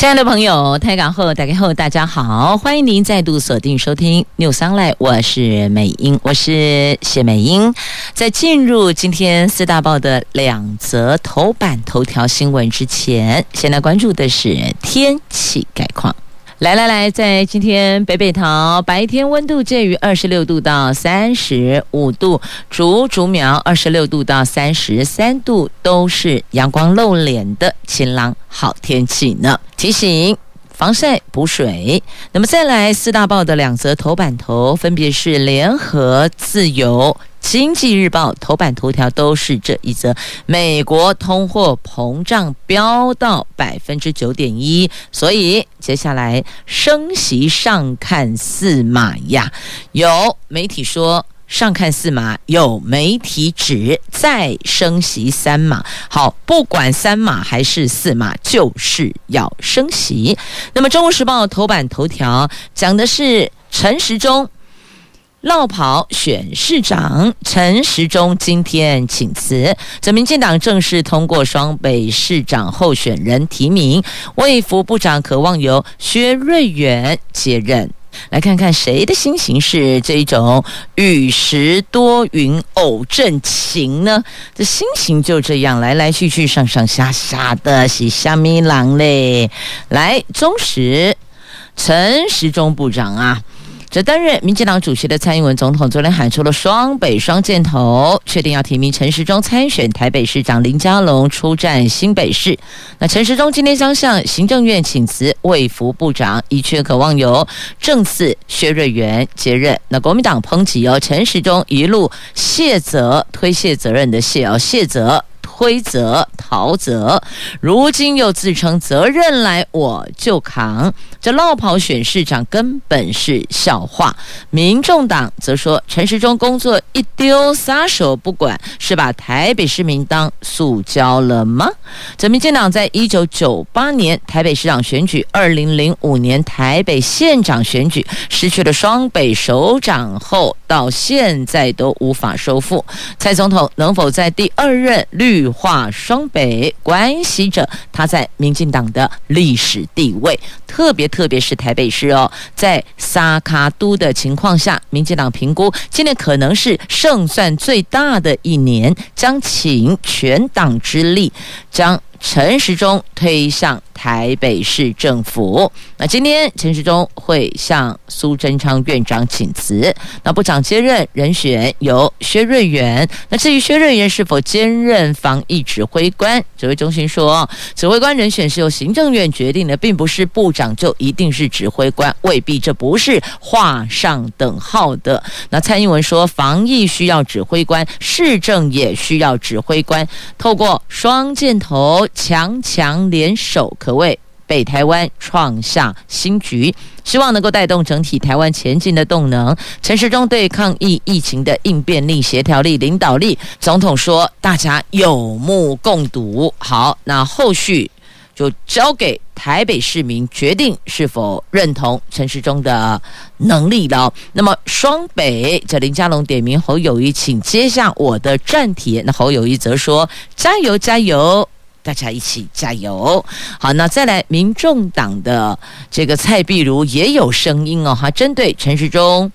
亲爱的朋友，台港后打开后，大家好，欢迎您再度锁定收听 News Online，我是美英，我是谢美英。在进入今天四大报的两则头版头条新闻之前，先来关注的是天气概况。来来来，在今天北北桃白天温度介于二十六度到三十五度，竹竹苗二十六度到三十三度，都是阳光露脸的晴朗好天气呢。提醒防晒补水。那么再来四大报的两则头版头，分别是联合自由。经济日报头版头条都是这一则：美国通货膨胀飙到百分之九点一，所以接下来升息上看四码呀。有媒体说上看四码，有媒体指再升息三码。好，不管三码还是四码，就是要升息。那么《中国时报》头版头条讲的是陈时中。落跑选市长，陈时中今天请辞。这民进党正式通过双北市长候选人提名，卫福部长可望由薛瑞元接任。来看看谁的心情是这一种雨时多云偶阵晴呢？这心情就这样来来去去上上下下的，是虾米人嘞？来，忠实陈时中部长啊。这担任民进党主席的蔡英文总统昨天喊出了双北双箭头，确定要提名陈时中参选台北市长，林佳龙出战新北市。那陈时中今天将向行政院请辞卫福部长，一切可望由正次薛瑞元接任。那国民党抨击由，陈时中一路卸责、推卸责任的卸哦，卸责。推责逃责，如今又自称责任来我就扛，这落跑选市长根本是笑话。民众党则说，陈时中工作一丢撒手不管，是把台北市民当塑胶了吗？这民进党在一九九八年台北市长选举，二零零五年台北县长选举失去了双北首长后，到现在都无法收复。蔡总统能否在第二任绿化双北，关系着他在民进党的历史地位，特别特别是台北市哦，在萨卡都的情况下，民进党评估今年可能是胜算最大的一年，将请全党之力将。陈时中推向台北市政府。那今天陈时中会向苏贞昌院长请辞。那部长接任人选由薛瑞元。那至于薛瑞元是否兼任防疫指挥官，指挥中心说，指挥官人选是由行政院决定的，并不是部长就一定是指挥官，未必，这不是画上等号的。那蔡英文说，防疫需要指挥官，市政也需要指挥官，透过双箭头。强强联手，可谓北台湾创下新局，希望能够带动整体台湾前进的动能。陈时中对抗疫疫情的应变力、协调力、领导力，总统说大家有目共睹。好，那后续就交给台北市民决定是否认同陈时中的能力了。那么双北，这林佳龙点名侯友谊，请接下我的战帖。那侯友谊则说：加油，加油！大家一起加油！好，那再来，民众党的这个蔡壁如也有声音哦，哈，针对陈时中。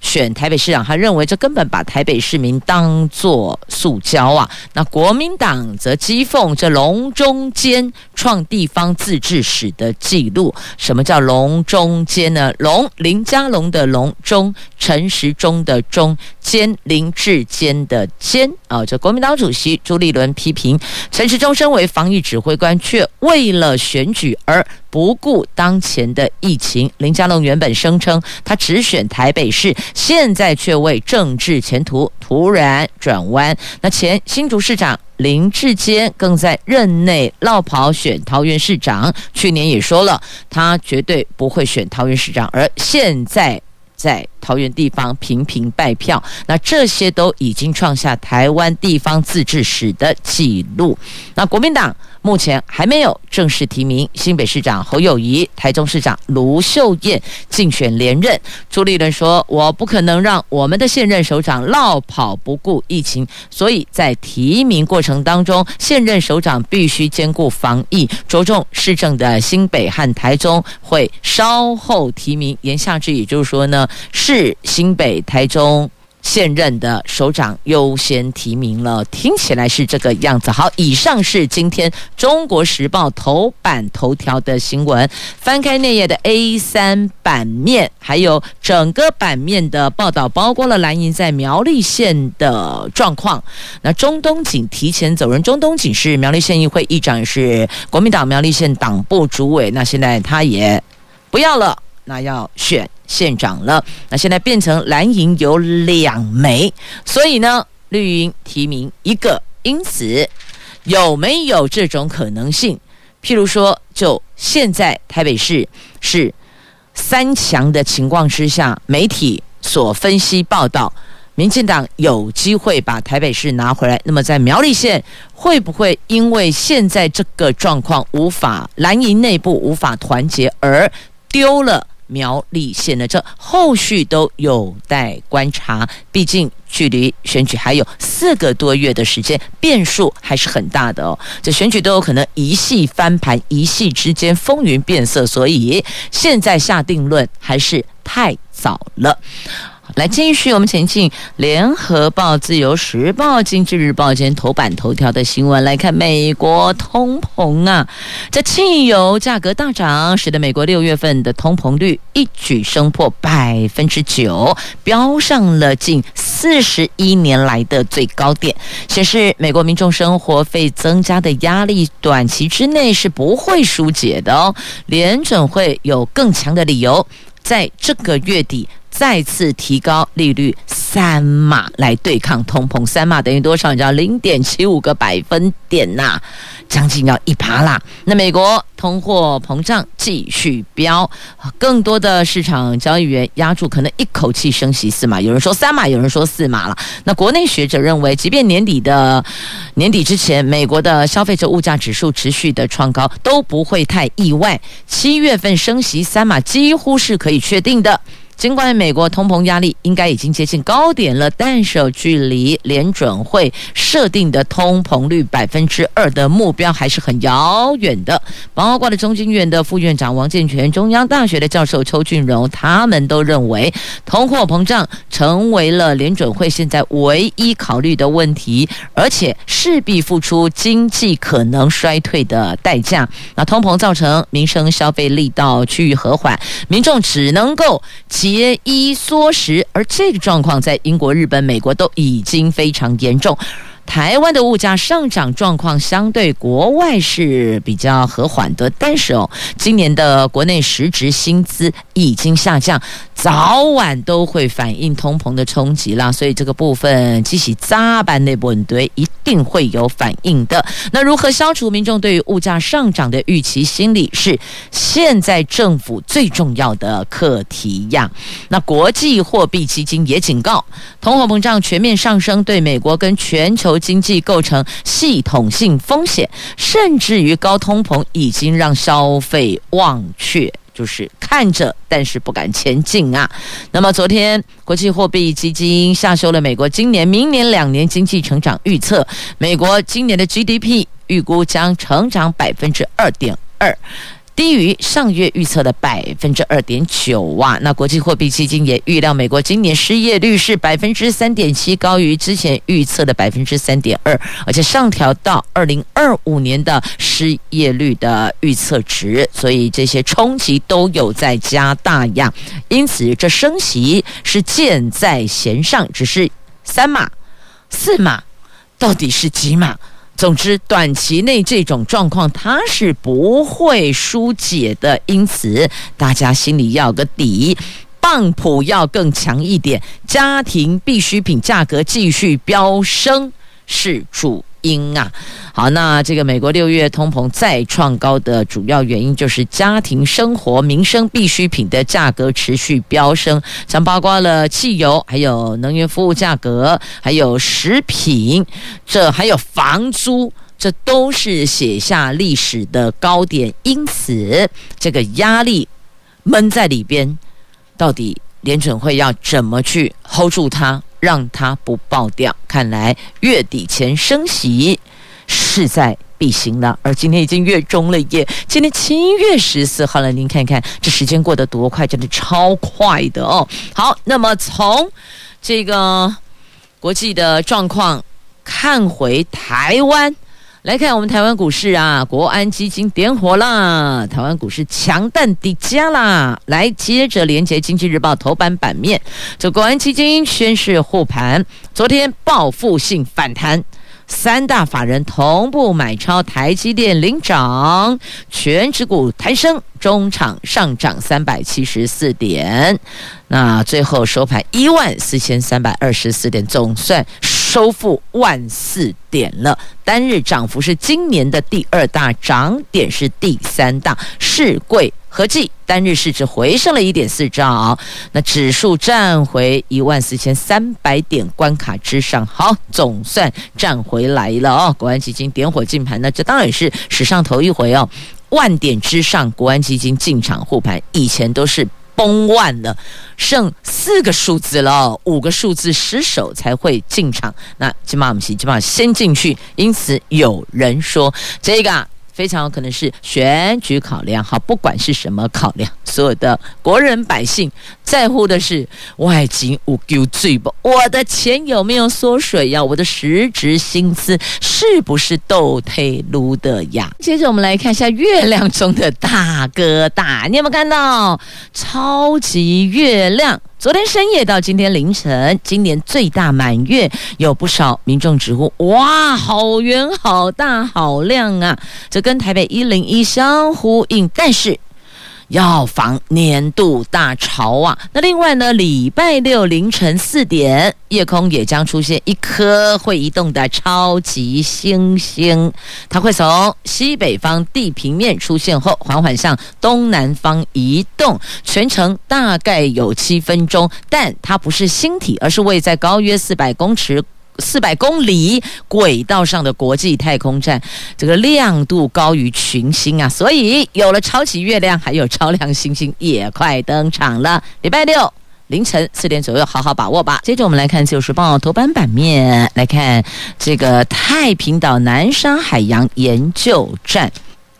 选台北市长，他认为这根本把台北市民当作塑胶啊。那国民党则讥讽这龙中间创地方自治史的记录。什么叫龙中间呢？龙林佳龙的龙中，陈时中的中，间林志坚的坚啊。这国民党主席朱立伦批评陈时中身为防疫指挥官，却为了选举而不顾当前的疫情。林佳龙原本声称他只选台北市。现在却为政治前途突然转弯。那前新竹市长林志坚更在任内落跑选桃园市长，去年也说了他绝对不会选桃园市长，而现在在桃园地方频频败票，那这些都已经创下台湾地方自治史的记录。那国民党。目前还没有正式提名新北市长侯友谊、台中市长卢秀燕竞选连任。朱立伦说：“我不可能让我们的现任首长落跑不顾疫情，所以在提名过程当中，现任首长必须兼顾防疫，着重市政的新北和台中会稍后提名。言下之意就是说呢，是是新北、台中。”现任的首长优先提名了，听起来是这个样子。好，以上是今天《中国时报》头版头条的新闻。翻开内页的 A3 版面，还有整个版面的报道，包括了蓝营在苗栗县的状况。那中东锦提前走人，中东锦是苗栗县议会议长，也是国民党苗栗县党部主委。那现在他也不要了，那要选。县长了，那现在变成蓝营有两枚，所以呢，绿营提名一个，因此有没有这种可能性？譬如说，就现在台北市是三强的情况之下，媒体所分析报道，民进党有机会把台北市拿回来。那么在苗栗县，会不会因为现在这个状况无法蓝营内部无法团结而丢了？苗栗县呢这后续都有待观察，毕竟距离选举还有四个多月的时间，变数还是很大的哦。这选举都有可能一系翻盘，一系之间风云变色，所以现在下定论还是太早了。来继续，我们前进。联合报、自由时报、经济日报今天头版头条的新闻来看，美国通膨啊，这汽油价格大涨，使得美国六月份的通膨率一举升破百分之九，飙上了近四十一年来的最高点，显示美国民众生活费增加的压力短期之内是不会疏解的哦。联准会有更强的理由，在这个月底。再次提高利率三码来对抗通膨，三码等于多少？你知道零点七五个百分点呐、将近要一趴啦。那美国通货膨胀继续飙，更多的市场交易员压住，可能一口气升息四码，有人说三码，有人说四码了。那国内学者认为，即便年底的年底之前，美国的消费者物价指数持续的创高，都不会太意外。七月份升息三码几乎是可以确定的。尽管美国通膨压力应该已经接近高点了，但是距离联准会设定的通膨率百分之二的目标还是很遥远的。包括了中经院的副院长王健全、中央大学的教授邱俊荣，他们都认为通货膨胀成为了联准会现在唯一考虑的问题，而且势必付出经济可能衰退的代价。那通膨造成民生消费力道趋于和缓，民众只能够节衣缩食，而这个状况在英国、日本、美国都已经非常严重。台湾的物价上涨状况相对国外是比较和缓的，但是哦，今年的国内实质薪资已经下降，早晚都会反映通膨的冲击啦。所以这个部分，即使扎班内部对一定会有反应的。那如何消除民众对于物价上涨的预期心理，是现在政府最重要的课题呀。那国际货币基金也警告，通货膨胀全面上升对美国跟全球。经济构成系统性风险，甚至于高通膨已经让消费忘却，就是看着但是不敢前进啊。那么昨天国际货币基金下修了美国今年、明年两年经济成长预测，美国今年的 GDP 预估将成长百分之二点二。低于上月预测的百分之二点九哇，那国际货币基金也预料美国今年失业率是百分之三点七，高于之前预测的百分之三点二，而且上调到二零二五年的失业率的预测值，所以这些冲击都有在加大呀。因此，这升息是箭在弦上，只是三码、四码，到底是几码？总之，短期内这种状况它是不会疏解的，因此大家心里要有个底，棒谱要更强一点，家庭必需品价格继续飙升是主因啊。好，那这个美国六月通膨再创高的主要原因就是家庭生活民生必需品的价格持续飙升，像包括了汽油，还有能源服务价格，还有食品，这还有房租，这都是写下历史的高点。因此，这个压力闷在里边，到底联准会要怎么去 hold 住它，让它不爆掉？看来月底前升息。势在必行了，而今天已经月中了耶！今天七月十四号了，您看看这时间过得多快，真的超快的哦。好，那么从这个国际的状况看回台湾来看，我们台湾股市啊，国安基金点火啦，台湾股市强弹底加啦。来，接着连接经济日报头版版面，这国安基金宣示护盘，昨天报复性反弹。三大法人同步买超台积电领涨，全指股抬升，中场上涨三百七十四点，那最后收盘一万四千三百二十四点，总算收复万四点了。单日涨幅是今年的第二大，涨点是第三大，市柜。合计单日市值回升了一点四兆，那指数站回一万四千三百点关卡之上，好，总算站回来了哦。国安基金点火进盘，那这当然是史上头一回哦，万点之上，国安基金进场护盘，以前都是。崩万了，剩四个数字了，五个数字失守才会进场。那金马姆西金马先进去，因此有人说这个。非常有可能是选举考量，好，不管是什么考量，所有的国人百姓在乎的是外金无救罪不？我的钱有没有缩水呀？我的实职薪资是不是倒退撸的呀？接着我们来看一下月亮中的大哥大，你有没有看到超级月亮？昨天深夜到今天凌晨，今年最大满月，有不少民众直呼：“哇，好圆、好大、好亮啊！”这跟台北一零一相呼应，但是。要防年度大潮啊！那另外呢，礼拜六凌晨四点，夜空也将出现一颗会移动的超级星星，它会从西北方地平面出现后，缓缓向东南方移动，全程大概有七分钟。但它不是星体，而是位在高约四百公尺。四百公里轨道上的国际太空站，这个亮度高于群星啊，所以有了超级月亮，还有超亮星星也快登场了。礼拜六凌晨四点左右，好好把握吧。接着我们来看《自由时报》头版版面，来看这个太平岛南沙海洋研究站。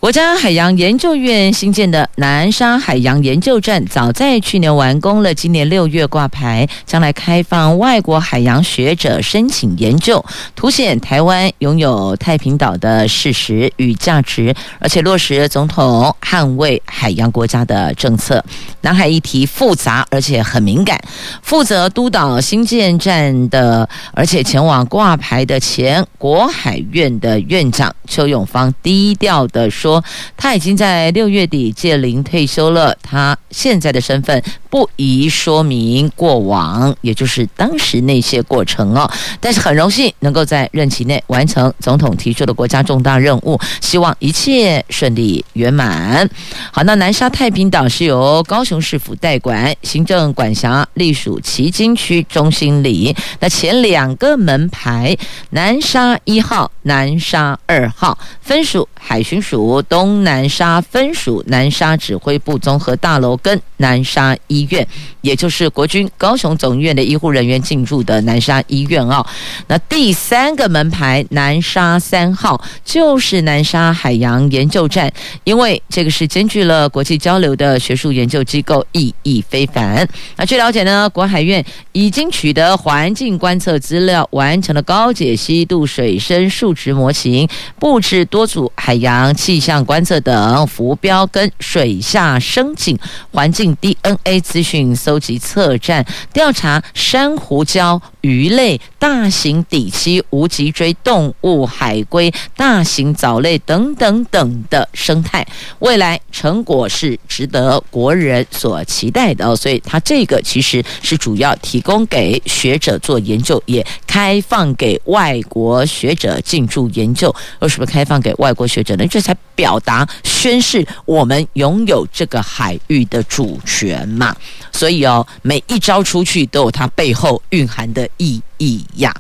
国家海洋研究院新建的南沙海洋研究站，早在去年完工了，今年六月挂牌，将来开放外国海洋学者申请研究，凸显台湾拥有太平岛的事实与价值，而且落实总统捍卫海洋国家的政策。南海议题复杂而且很敏感，负责督导新建站的，而且前往挂牌的前国海院的院长邱永芳低调地说。说他已经在六月底届龄退休了，他现在的身份不宜说明过往，也就是当时那些过程哦。但是很荣幸能够在任期内完成总统提出的国家重大任务，希望一切顺利圆满。好，那南沙太平岛是由高雄市府代管，行政管辖隶属旗津区中心里。那前两个门牌南沙一号、南沙二号分属海巡署。东南沙分属南沙指挥部综合大楼跟南沙医院，也就是国军高雄总医院的医护人员进驻的南沙医院哦。那第三个门牌南沙三号就是南沙海洋研究站，因为这个是兼具了国际交流的学术研究机构，意义非凡。那据了解呢，国海院已经取得环境观测资料，完成了高解析度水深数值模型，布置多组海洋气象。象观测等浮标跟水下声景环境 DNA 资讯搜集测站，调查珊瑚礁、鱼类、大型底栖无脊椎动物、海龟、大型藻类等等等的生态，未来成果是值得国人所期待的哦。所以它这个其实是主要提供给学者做研究，也开放给外国学者进驻研究。为什么开放给外国学者呢？这才表达宣誓我们拥有这个海域的主权嘛。所以哦，每一招出去都有它背后蕴含的意义呀。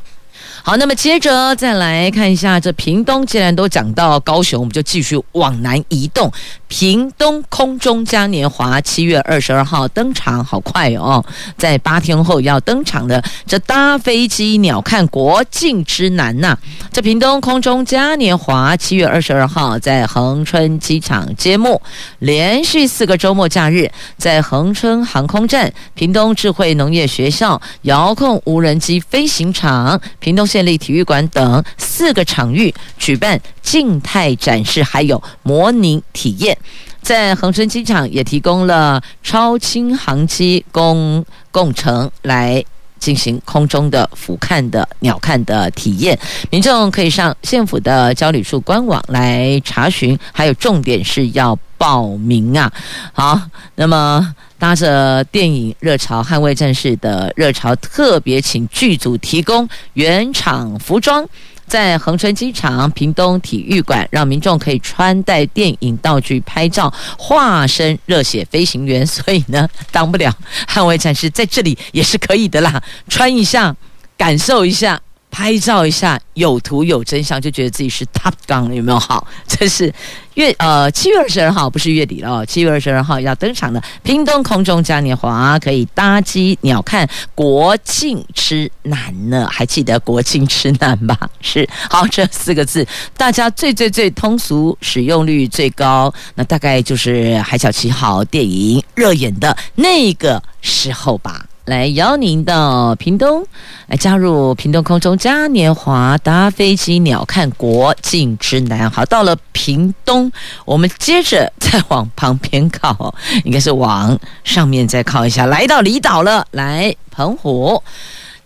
好，那么接着再来看一下这屏东，既然都讲到高雄，我们就继续往南移动。屏东空中嘉年华七月二十二号登场，好快哦，在八天后要登场的这搭飞机鸟瞰国境之南呐、这屏东空中嘉年华七月二十二号在恒春机场揭幕，连续四个周末假日，在恒春航空站、屏东智慧农业学校、遥控无人机飞行场、屏东县立体育馆等四个场域举办静态展示，还有模拟体验。在恒春机场也提供了超轻航机供共乘来进行空中的俯瞰的。鸟瞰的体验，民众可以上县府的交旅处官网来查询，还有重点是要报名啊。好，那么搭着电影热潮《捍卫战士》的热潮，特别请剧组提供原厂服装。在恒春机场、屏东体育馆，让民众可以穿戴电影道具拍照，化身热血飞行员。所以呢，当不了捍卫战士，在这里也是可以的啦，穿一下，感受一下。拍照一下，有图有真相，就觉得自己是 Top Gun，有没有好？这是月呃七月二十二号，不是月底了哦，七月二十二号要登场的屏东空中嘉年华，可以搭机鸟瞰国庆吃南呢。还记得国庆吃南吧？是好，这四个字，大家最最最通俗，使用率最高，那大概就是《海角七号》电影热演的那个时候吧。来邀您到屏东来加入屏东空中嘉年华，搭飞机鸟看国境之南。好，到了屏东，我们接着再往旁边靠，应该是往上面再靠一下，来到离岛了。来澎湖。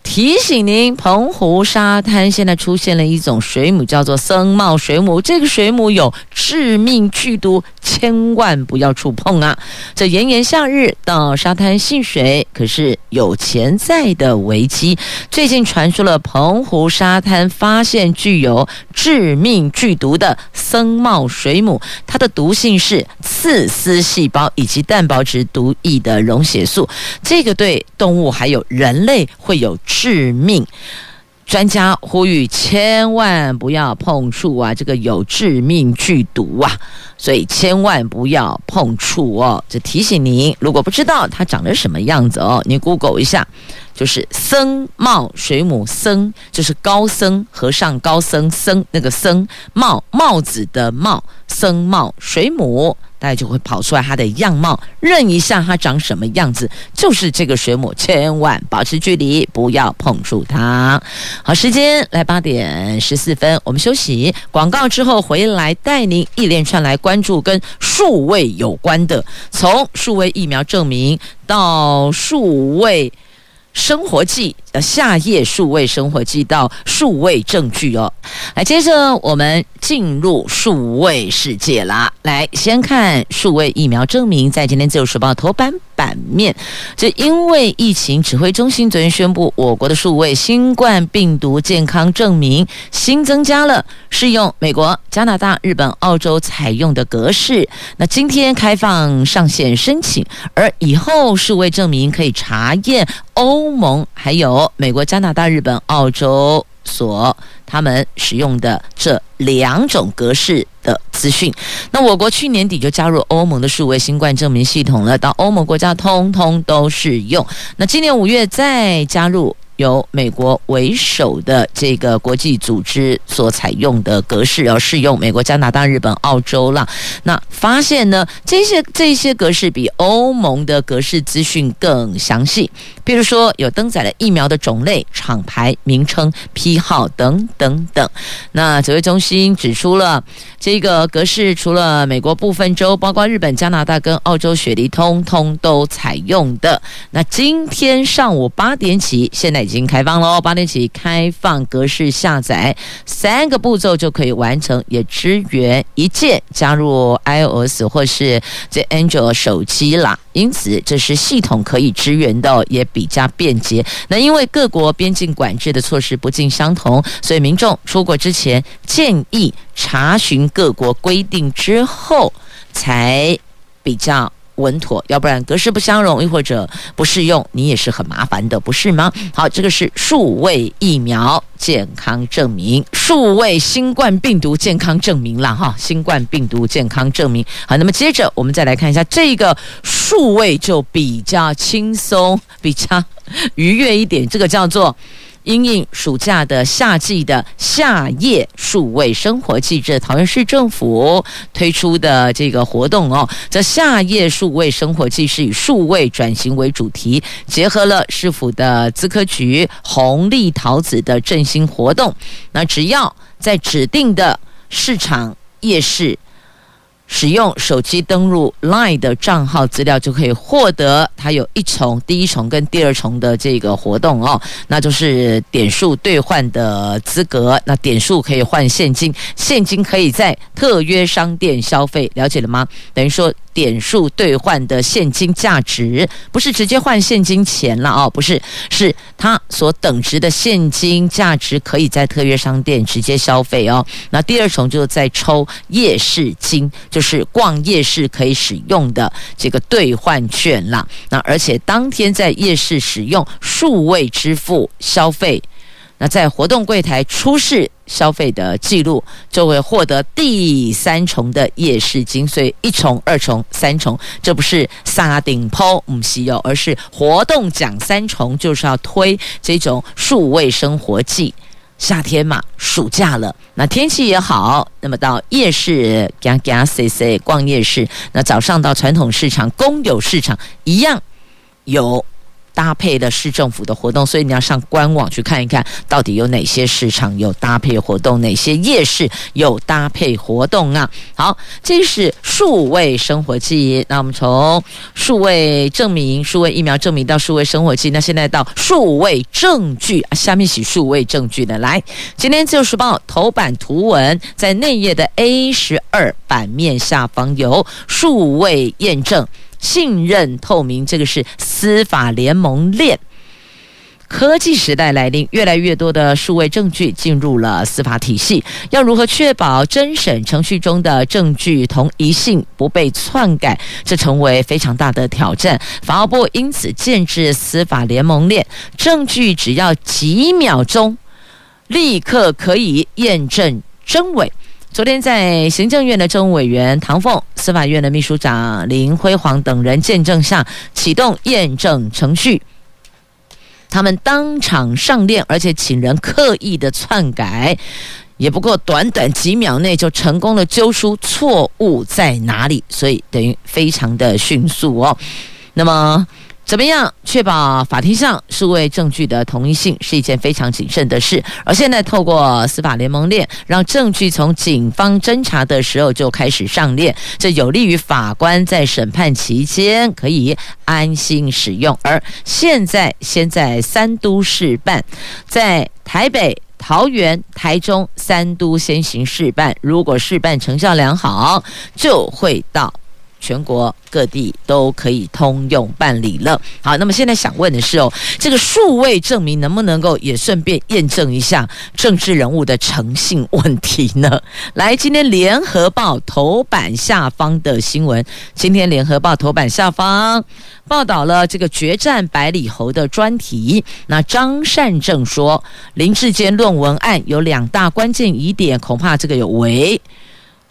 提醒您，澎湖沙滩现在出现了一种水母，叫做僧帽水母。这个水母有致命剧毒，千万不要触碰啊！这炎炎夏日到沙滩戏水，可是有潜在的危机。最近传出了澎湖沙滩发现具有致命剧毒的僧帽水母，它的毒性是刺丝细胞以及蛋白质毒液的溶血素，这个对动物还有人类会有。致命，专家呼吁千万不要碰触啊！这个有致命剧毒啊，所以千万不要碰触哦。这提醒您，如果不知道它长得什么样子哦，你 Google 一下，就是僧帽水母，僧就是高僧和尚高僧僧那个僧帽帽子的帽，僧帽水母。大家就会跑出来它的样貌，认一下它长什么样子，就是这个水母，千万保持距离，不要碰触它。好，时间来八点十四分，我们休息，广告之后回来带您一连串来关注跟数位有关的，从数位疫苗证明到数位。生活记，呃，夏夜数位生活记到数位证据哦。来，接着我们进入数位世界啦。来，先看数位疫苗证明，在今天自由时报头版版面。这因为疫情指挥中心昨天宣布，我国的数位新冠病毒健康证明新增加了适用美国、加拿大、日本、澳洲采用的格式。那今天开放上线申请，而以后数位证明可以查验。欧盟还有美国、加拿大、日本、澳洲所他们使用的这两种格式的资讯，那我国去年底就加入欧盟的数位新冠证明系统了，到欧盟国家通通都适用。那今年五月再加入由美国为首的这个国际组织所采用的格式，要适用美国、加拿大、日本、澳洲了。那发现呢，这些这些格式比欧盟的格式资讯更详细，比如说有登载了疫苗的种类、厂牌、名称、批号等等等。那指挥中心指出了，这个格式除了美国部分州，包括日本、加拿大跟澳洲雪梨，通通都采用的。那今天上午八点起，现在已经开放喽，八点起开放格式下载，三个步骤就可以完成，也支援一键加入 iOS 或是这 Android 手机啦。因此，这是系统可以支援的，也比较便捷。那因为各国边境管制的措施不尽相同，所以民众出国之前建议查询各国规定之后才比较稳妥，要不然格式不相容，又或者不适用，你也是很麻烦的，不是吗？好，这个是数位疫苗健康证明，数位新冠病毒健康证明了哈，新冠病毒健康证明。好，那么接着我们再来看一下这个数位就比较轻松，比较愉悦一点，这个叫做。因应暑假的夏季的夏夜数位生活季，这桃园市政府推出的这个活动哦。这夏夜数位生活季是以数位转型为主题，结合了市府的资科局红利桃子的振兴活动。那只要在指定的市场夜市。使用手机登录 LINE 的账号资料，就可以获得它有一重、第一重跟第二重的这个活动哦，那就是点数兑换的资格。那点数可以换现金，现金可以在特约商店消费，了解了吗？等于说。点数兑换的现金价值不是直接换现金钱了哦，不是，是它所等值的现金价值可以在特约商店直接消费哦。那第二重就是在抽夜市金，就是逛夜市可以使用的这个兑换券啦。那而且当天在夜市使用数位支付消费。那在活动柜台出示消费的记录，就会获得第三重的夜市金。所以一重、二重、三重，这不是三重抛唔稀有，而是活动奖三重，就是要推这种数位生活季。夏天嘛，暑假了，那天气也好，那么到夜市嘎嘎 C C 逛夜市，那早上到传统市场、公有市场一样有。搭配的市政府的活动，所以你要上官网去看一看到底有哪些市场有搭配活动，哪些夜市有搭配活动啊？好，这是数位生活季。那我们从数位证明、数位疫苗证明到数位生活季，那现在到数位证据啊，下面写数位证据的来。今天自由时报头版图文在内页的 A 十二版面下方有数位验证。信任透明，这个是司法联盟链。科技时代来临，越来越多的数位证据进入了司法体系。要如何确保侦审程序中的证据同一性不被篡改，这成为非常大的挑战。法务部因此建置司法联盟链，证据只要几秒钟，立刻可以验证真伪。昨天在行政院的政务委员唐凤、司法院的秘书长林辉煌等人见证下，启动验证程序。他们当场上链，而且请人刻意的篡改，也不过短短几秒内就成功的揪出错误在哪里，所以等于非常的迅速哦。那么。怎么样确保法庭上数位证据的同一性是一件非常谨慎的事。而现在透过司法联盟链，让证据从警方侦查的时候就开始上链，这有利于法官在审判期间可以安心使用。而现在先在三都试办，在台北、桃园、台中三都先行试办，如果试办成效良好，就会到。全国各地都可以通用办理了。好，那么现在想问的是哦，这个数位证明能不能够也顺便验证一下政治人物的诚信问题呢？来，今天联合报头版下方的新闻，今天联合报头版下方报道了这个决战百里侯的专题。那张善政说，林志坚论文案有两大关键疑点，恐怕这个有违。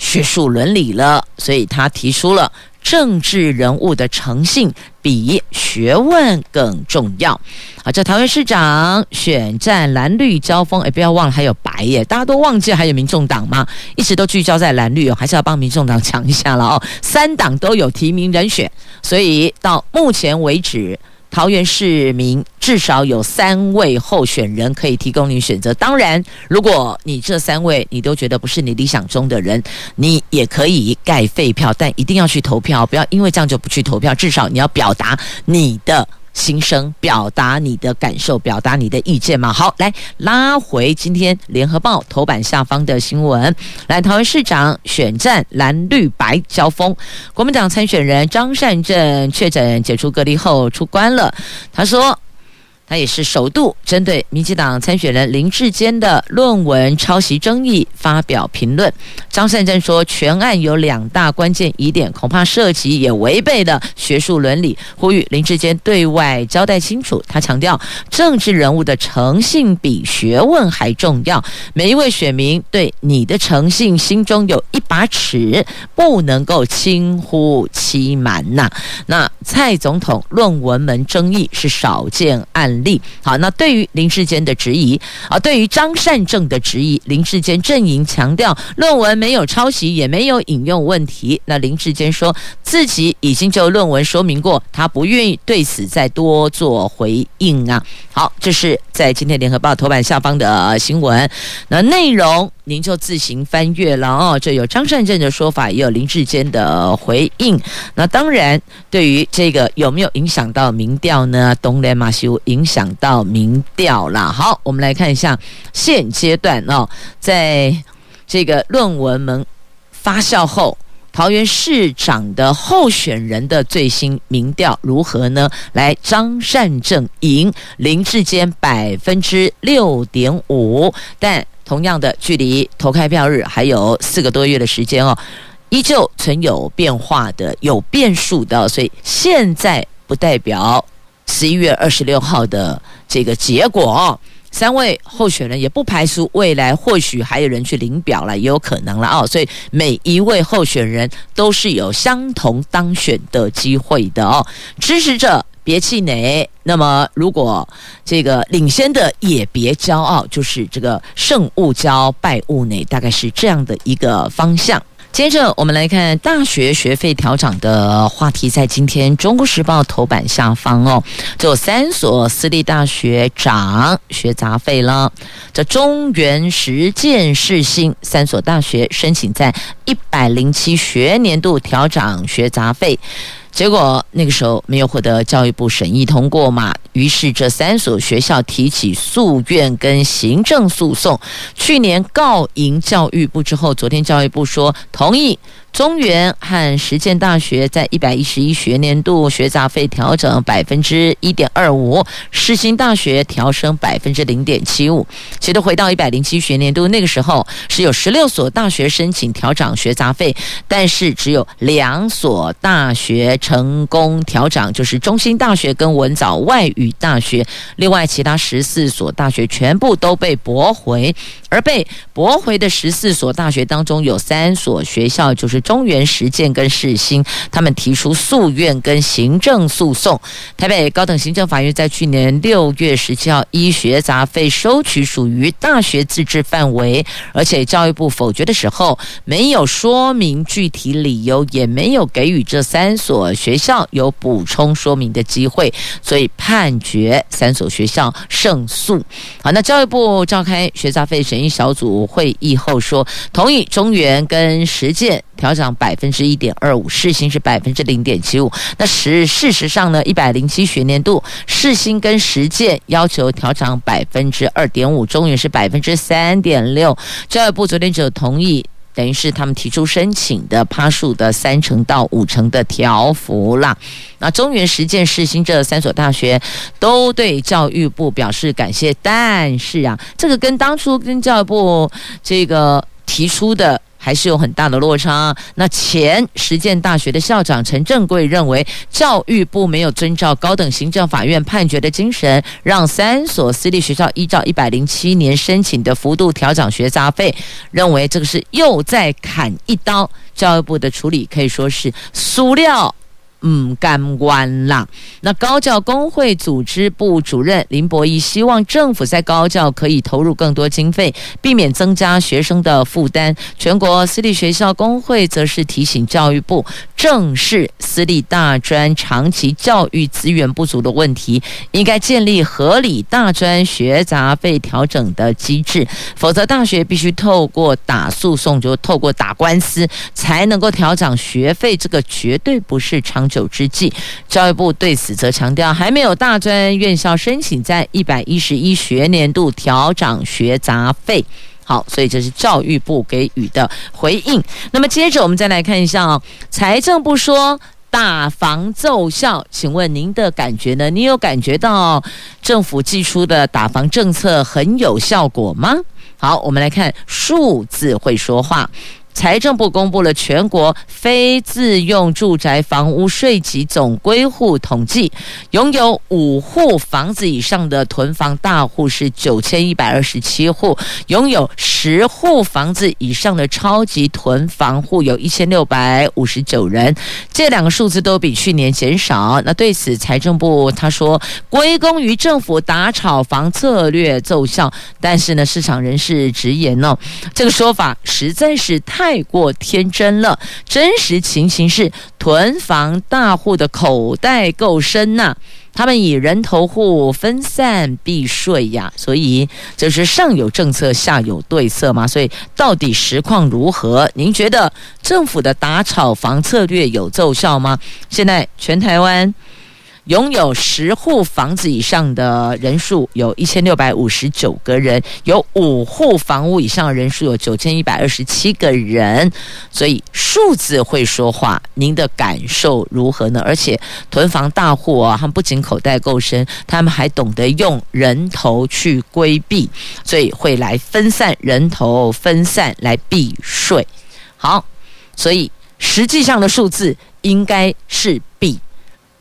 学术伦理了，所以他提出了政治人物的诚信比学问更重要。啊，这桃园市长选战蓝绿交锋，哎，不要忘了还有白耶，大家都忘记还有民众党吗？一直都聚焦在蓝绿哦，还是要帮民众党抢一下了哦。三党都有提名人选，所以到目前为止。桃园市民至少有三位候选人可以提供你选择。当然，如果你这三位你都觉得不是你理想中的人，你也可以盖废票，但一定要去投票，不要因为这样就不去投票。至少你要表达你的。心声，表达你的感受，表达你的意见嘛。好，来拉回今天联合报头版下方的新闻。来，台湾市长选战蓝绿白交锋，国民党参选人张善政确诊解除隔离后出关了。他说。他也是首度针对民进党参选人林志坚的论文抄袭争议发表评论。张善政说，全案有两大关键疑点，恐怕涉及也违背了学术伦理，呼吁林志坚对外交代清楚。他强调，政治人物的诚信比学问还重要。每一位选民对你的诚信心中有一把尺，不能够轻忽欺瞒呐。那蔡总统论文门争议是少见案力。好，那对于林志坚的质疑啊，对于张善政的质疑，林志坚阵营强调论文没有抄袭，也没有引用问题。那林志坚说自己已经就论文说明过，他不愿意对此再多做回应啊。好，这是在今天联合报头版下方的新闻，那内容您就自行翻阅了哦。这有张善政的说法，也有林志坚的回应。那当然，对于这个有没有影响到民调呢？东联马修影。响到民调了。好，我们来看一下现阶段哦，在这个论文门发酵后，桃园市长的候选人的最新民调如何呢？来，张善政赢林志坚百分之六点五，但同样的距离投开票日还有四个多月的时间哦，依旧存有变化的、有变数的，所以现在不代表。十一月二十六号的这个结果哦，三位候选人也不排除未来或许还有人去领表了，也有可能了哦。所以每一位候选人都是有相同当选的机会的哦。支持者别气馁，那么如果这个领先的也别骄傲，就是这个胜勿骄，败勿馁，大概是这样的一个方向。接着我们来看大学学费调涨的话题，在今天《中国时报》头版下方哦，就有三所私立大学涨学杂费了。这中原、实践、世新三所大学申请在一百零七学年度调涨学杂费。结果那个时候没有获得教育部审议通过嘛，于是这三所学校提起诉愿跟行政诉讼，去年告赢教育部之后，昨天教育部说同意。中原和实践大学在一百一十一学年度学杂费调整百分之一点二五，世新大学调升百分之零点七五。其实回到一百零七学年度那个时候，是有十六所大学申请调涨学杂费，但是只有两所大学成功调涨，就是中兴大学跟文藻外语大学。另外，其他十四所大学全部都被驳回，而被驳回的十四所大学当中，有三所学校就是。中原实践跟世新，他们提出诉愿跟行政诉讼。台北高等行政法院在去年六月十七号医学杂费收取属于大学自治范围，而且教育部否决的时候没有说明具体理由，也没有给予这三所学校有补充说明的机会，所以判决三所学校胜诉。好，那教育部召开学杂费审议小组会议后说，同意中原跟实践调。调涨百分之一点二五，市新是百分之零点七五。那实事实上呢，一百零七学年度世新跟实践要求调涨百分之二点五，中原是百分之三点六。教育部昨天就同意，等于是他们提出申请的趴数的三成到五成的调幅啦。那中原、实践、世新这三所大学都对教育部表示感谢，但是啊，这个跟当初跟教育部这个提出的。还是有很大的落差。那前实践大学的校长陈正贵认为，教育部没有遵照高等行政法院判决的精神，让三所私立学校依照一百零七年申请的幅度调整学杂费，认为这个是又在砍一刀。教育部的处理可以说是塑料嗯，干完啦。那高教工会组织部主任林博义希望政府在高教可以投入更多经费，避免增加学生的负担。全国私立学校工会则是提醒教育部正视私立大专长期教育资源不足的问题，应该建立合理大专学杂费调整的机制，否则大学必须透过打诉讼，就透过打官司才能够调整学费，这个绝对不是长久之计。教育部对此则强调，还没有大专院校申请在一百一十一学年度调整学杂费。好，所以这是教育部给予的回应。那么接着我们再来看一下，财政部说打房奏效，请问您的感觉呢？你有感觉到政府寄出的打房政策很有效果吗？好，我们来看数字会说话。财政部公布了全国非自用住宅房屋税籍总归户统计，拥有五户房子以上的囤房大户是九千一百二十七户，拥有十户房子以上的超级囤房户有一千六百五十九人，这两个数字都比去年减少。那对此，财政部他说归功于政府打炒房策略奏效，但是呢，市场人士直言呢，这个说法实在是太。太过天真了，真实情形是囤房大户的口袋够深呐、他们以人头户分散避税呀，所以就是上有政策下有对策嘛，所以到底实况如何？您觉得政府的打炒房策略有奏效吗？现在全台湾。拥有十户房子以上的人数有一千六百五十九个人，有五户房屋以上的人数有九千一百二十七个人，所以数字会说话。您的感受如何呢？而且囤房大户啊，他们不仅口袋够深，他们还懂得用人头去规避，所以会来分散人头，分散来避税。好，所以实际上的数字应该是。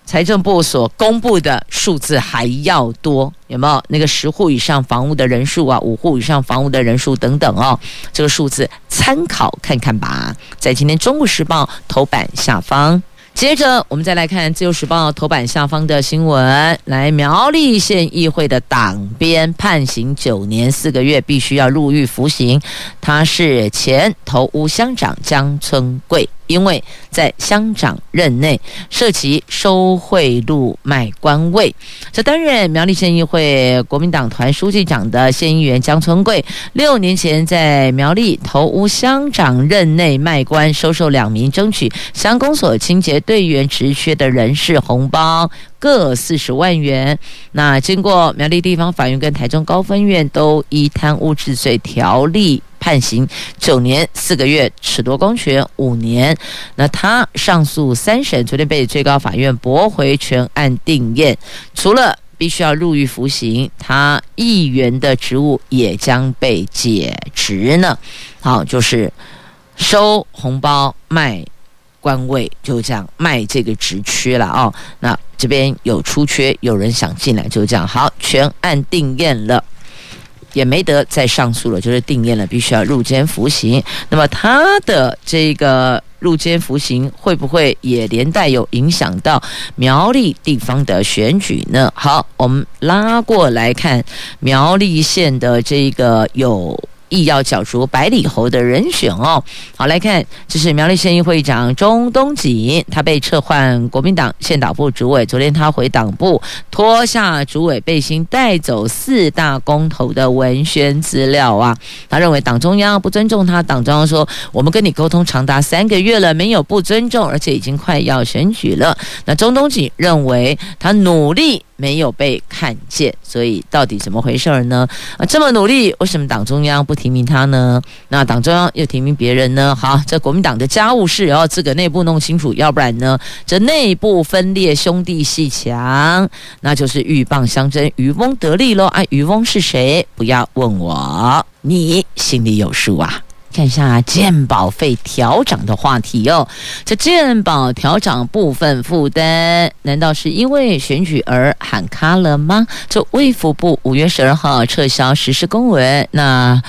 财政部所公布的数字还要多，有没有那个十户以上房屋的人数啊？五户以上房屋的人数等等哦，这个数字参考看看吧，在今天《中国时报》头版下方。接着，我们再来看《自由时报》头版下方的新闻。来，苗栗县议会的党鞭判刑九年四个月，必须要入狱服刑。他是前头屋乡长江村贵。因为在乡长任内涉及收贿赂卖官位，这担任苗栗县议会国民党团书记长的县议员江春贵，六年前在苗栗头屋乡长任内卖官，收受两名争取乡公所清洁队员职缺的人士红包各四十万元。那经过苗栗地方法院跟台中高分院都依贪污治罪条例。判刑九年四个月，褫夺公权五年。那他上诉三审，昨天被最高法院驳回全案定验。除了必须要入狱服刑，他议员的职务也将被解职呢。好，就是收红包卖官位，就这样卖这个职缺了哦。那这边有出缺，有人想进来，就这样。好，全案定验了。也没得再上诉了，就是定谳了，必须要入监服刑。那么他的这个入监服刑会不会也连带有影响到苗栗地方的选举呢？好，我们拉过来看苗栗县的这个有。意要角逐百里侯的人选哦，好来看，这是苗栗县议会长钟东锦，他被撤换国民党县党部主委。昨天他回党部脱下主委背心，带走四大公投的文宣资料啊。他认为党中央不尊重他，党中央说我们跟你沟通长达三个月了，没有不尊重，而且已经快要选举了。那钟东锦认为他努力。没有被看见，所以到底怎么回事儿呢？啊，这么努力，为什么党中央不提名他呢？那党中央又提名别人呢？好，这国民党的家务事要自个内部弄清楚，要不然呢，这内部分裂，兄弟戏强，那就是鹬蚌相争，渔翁得利喽。啊，渔翁是谁？不要问我，你心里有数啊。看一下健保费调涨的话题哦，这健保调涨部分负担，难道是因为选举而喊卡了吗？这卫福部五月十二号撤销实施公文，那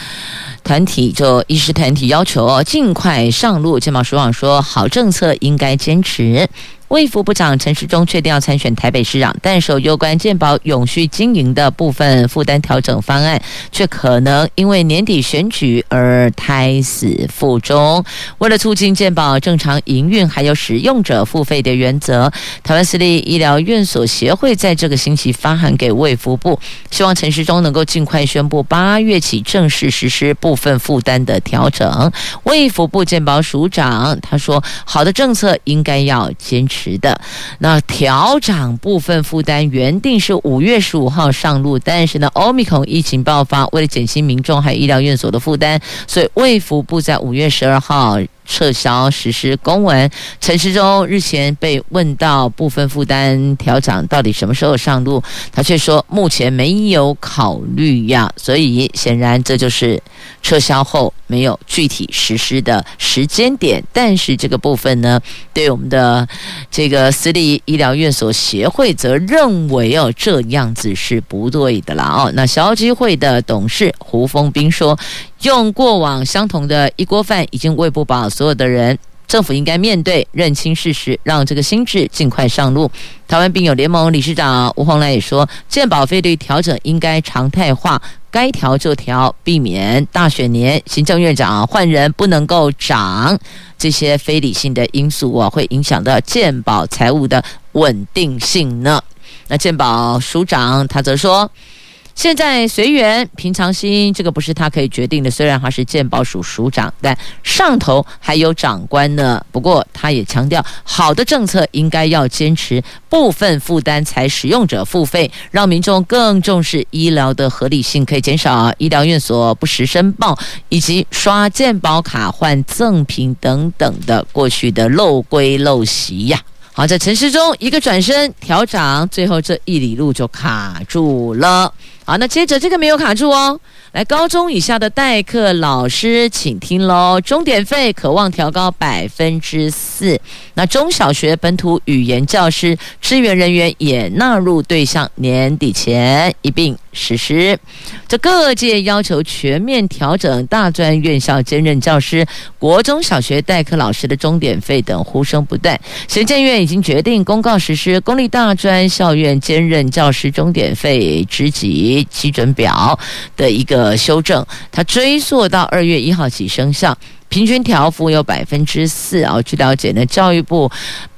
团体就医师团体要求尽快上路。健保署长说，好政策应该坚持。卫福部长陈时中确定要参选台北市长，但是有关健保永续经营的部分负担调整方案，却可能因为年底选举而胎死腹中。为了促进健保正常营运，还有使用者付费的原则，台湾私立医疗院所协会在这个星期发函给卫福部，希望陈时中能够尽快宣布八月起正式实施部分负担的调整。卫福部健保署长他说：“好的政策应该要坚持值的。那调涨部分负担原定是五月十五号上路，但是呢欧米孔疫情爆发，为了减轻民众还有医疗院所的负担，所以卫福部在五月十二号。”撤销实施公文。陈时中日前被问到部分负担调整到底什么时候上路，他却说目前没有考虑呀。所以显然这就是撤销后没有具体实施的时间点。但是这个部分呢，对我们的这个私立医疗院所协会则认为哦，这样子是不对的啦哦。那消基会的董事胡峰斌说。用过往相同的一锅饭已经喂不饱所有的人，政府应该面对、认清事实，让这个心智尽快上路。台湾病友联盟理事长吴鸿来也说，健保费率调整应该常态化，该调就调，避免大选年行政院长换人不能够涨，这些非理性的因素啊，会影响到健保财务的稳定性呢。那健保署长他则说。现在随缘平常心，这个不是他可以决定的。虽然他是健保署署长，但上头还有长官呢。不过他也强调，好的政策应该要坚持部分负担才使用者付费，让民众更重视医疗的合理性，可以减少医疗院所不实申报以及刷健保卡换赠品等等的过去的漏规漏习呀。好，在陈时中一个转身调涨，最后这一里路就卡住了。好，那接着这个没有卡住哦。来，高中以下的代课老师，请听喽，终点费可望调高百分之四。那中小学本土语言教师、支援人员也纳入对象，年底前一并实施。这各界要求全面调整大专院校兼任教师、国中小学代课老师的钟点费等呼声不断。行政院已经决定公告实施公立大专校院兼任教师钟点费职级基准表的一个。修正，它追溯到二月一号起生效，平均调幅有百分之四啊。据了解呢，教育部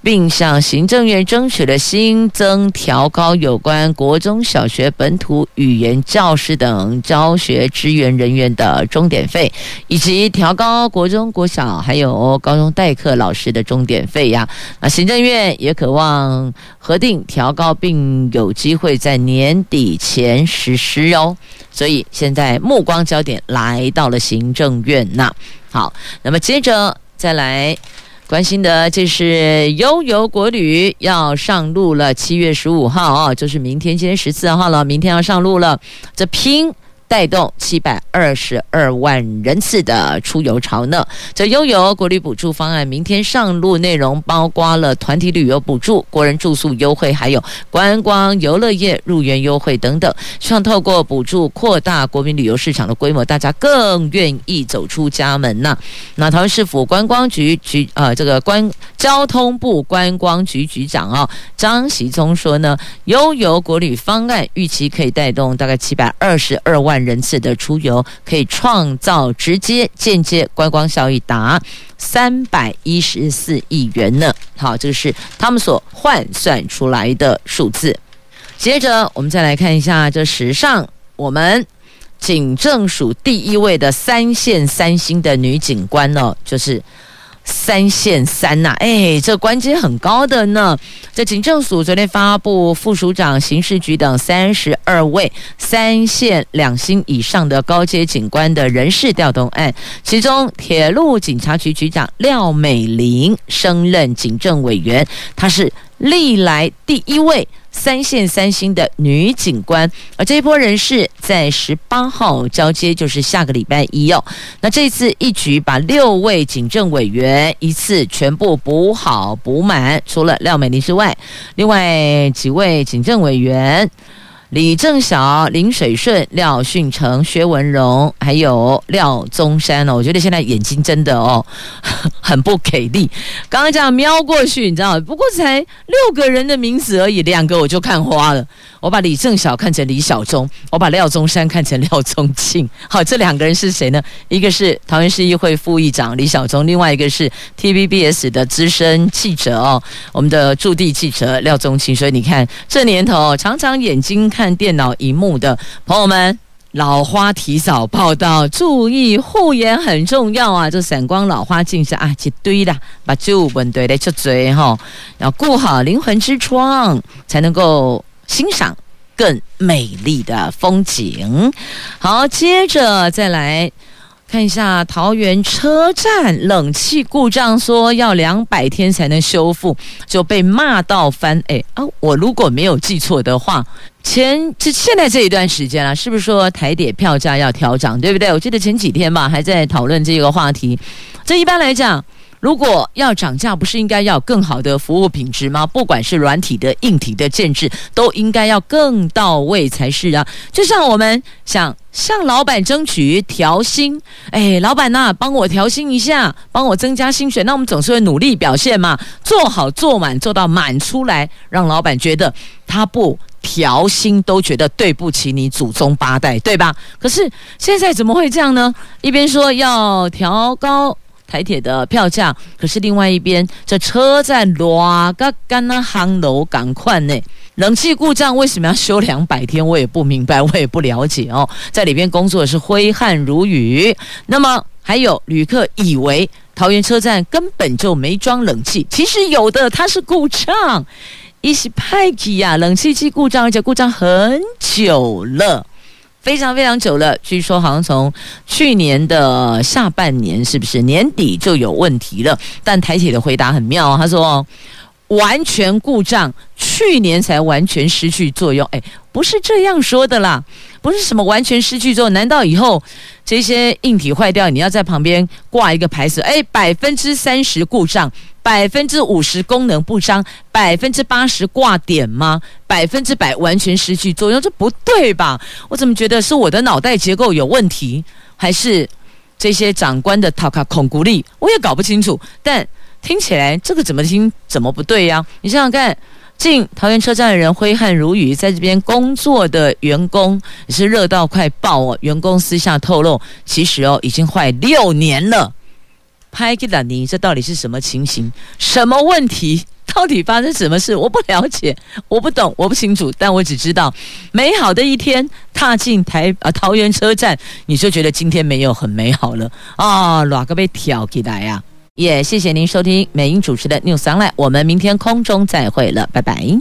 并向行政院争取了新增调高有关国中小学本土语言教师等教学支援人员的钟点费，以及调高国中国小还有高中代课老师的钟点费呀。那行政院也渴望核定调高，并有机会在年底前实施哦。所以现在目光焦点来到了行政院呐。好，那么接着再来关心的，这是悠游国旅要上路了，七月十五号啊，就是明天，今天十四号了，明天要上路了，这拼。带动七百二十二万人次的出游潮呢。这悠游国旅补助方案明天上路，内容包括了团体旅游补助、国人住宿优惠，还有观光游乐业入园优惠等等。希望透过补助扩大国民旅游市场的规模，大家更愿意走出家门呐。那台湾市府观光局局呃，这个观交通部观光局局长啊、哦、张习宗说呢，悠游国旅方案预期可以带动大概七百二十二万。人次的出游可以创造直接、间接观光效益达三百一十四亿元呢。好，这个是他们所换算出来的数字。接着，我们再来看一下这史上我们警政署第一位的三线三星的女警官呢，就是。三线三呐、啊，哎，这官阶很高的呢。这警政署昨天发布副署长、刑事局等三十二位三线两星以上的高阶警官的人事调动案，其中铁路警察局局长廖美玲升任警政委员，她是历来第一位。三线三星的女警官，而这一波人士在十八号交接，就是下个礼拜一哦。那这次一举把六位警政委员一次全部补好补满，除了廖美玲之外，另外几位警政委员。李正晓、林水顺、廖训成、薛文荣，还有廖宗山哦。我觉得现在眼睛真的哦，很不给力。刚刚这样瞄过去，你知道，不过才六个人的名字而已，两个我就看花了。我把李正晓看成李小忠，我把廖宗山看成廖宗庆。好，这两个人是谁呢？一个是桃园市议会副议长李小忠，另外一个是 TVBS 的资深记者哦，我们的驻地记者廖宗庆。所以你看，这年头常常眼睛看看电脑荧幕的朋友们，老花提早报道，注意护眼很重要啊！这散光老花镜是啊，一堆的，把旧本堆来出嘴哈，要顾好灵魂之窗，才能够。欣赏更美丽的风景。好，接着再来看一下桃园车站冷气故障，说要两百天才能修复，就被骂到翻。哎啊，我如果没有记错的话，前这现在这一段时间啊，是不是说台铁票价要调涨？对不对？我记得前几天吧，还在讨论这个话题。这一般来讲。如果要涨价，不是应该要更好的服务品质吗？不管是软体的、硬体的建制，都应该要更到位才是啊！就像我们想向老板争取调薪，哎，老板呐，帮我调薪一下，帮我增加薪水，那我们总是会努力表现嘛，做好做满，做到满出来，让老板觉得他不调薪都觉得对不起你祖宗八代，对吧？可是现在怎么会这样呢？一边说要调高。台铁的票价，可是另外一边，这车站偌个干那夯楼赶快呢？冷气故障为什么要修两百天？我也不明白，我也不了解哦。在里边工作是挥汗如雨。那么还有旅客以为桃园车站根本就没装冷气，其实有的，它是故障，一是派气呀，冷气机故障，而且故障很久了。非常非常久了，据说好像从去年的下半年，是不是年底就有问题了？但台铁的回答很妙，他说完全故障，去年才完全失去作用。哎，不是这样说的啦，不是什么完全失去作用。难道以后这些硬体坏掉，你要在旁边挂一个牌子？哎，百分之三十故障。百分之五十功能不彰，百分之八十挂点吗？百分之百完全失去作用，这不对吧？我怎么觉得是我的脑袋结构有问题，还是这些长官的塔卡孔古力？我也搞不清楚。但听起来这个怎么听怎么不对呀？你想想看，进桃园车站的人挥汗如雨，在这边工作的员工也是热到快爆哦。员工私下透露，其实哦已经快六年了。拍给了你，这到底是什么情形？什么问题？到底发生什么事？我不了解，我不懂，我不清楚。但我只知道，美好的一天踏进台啊桃园车站，你就觉得今天没有很美好了啊！哪个被挑起来呀？也谢谢您收听美英主持的 News Online，我们明天空中再会了，拜拜。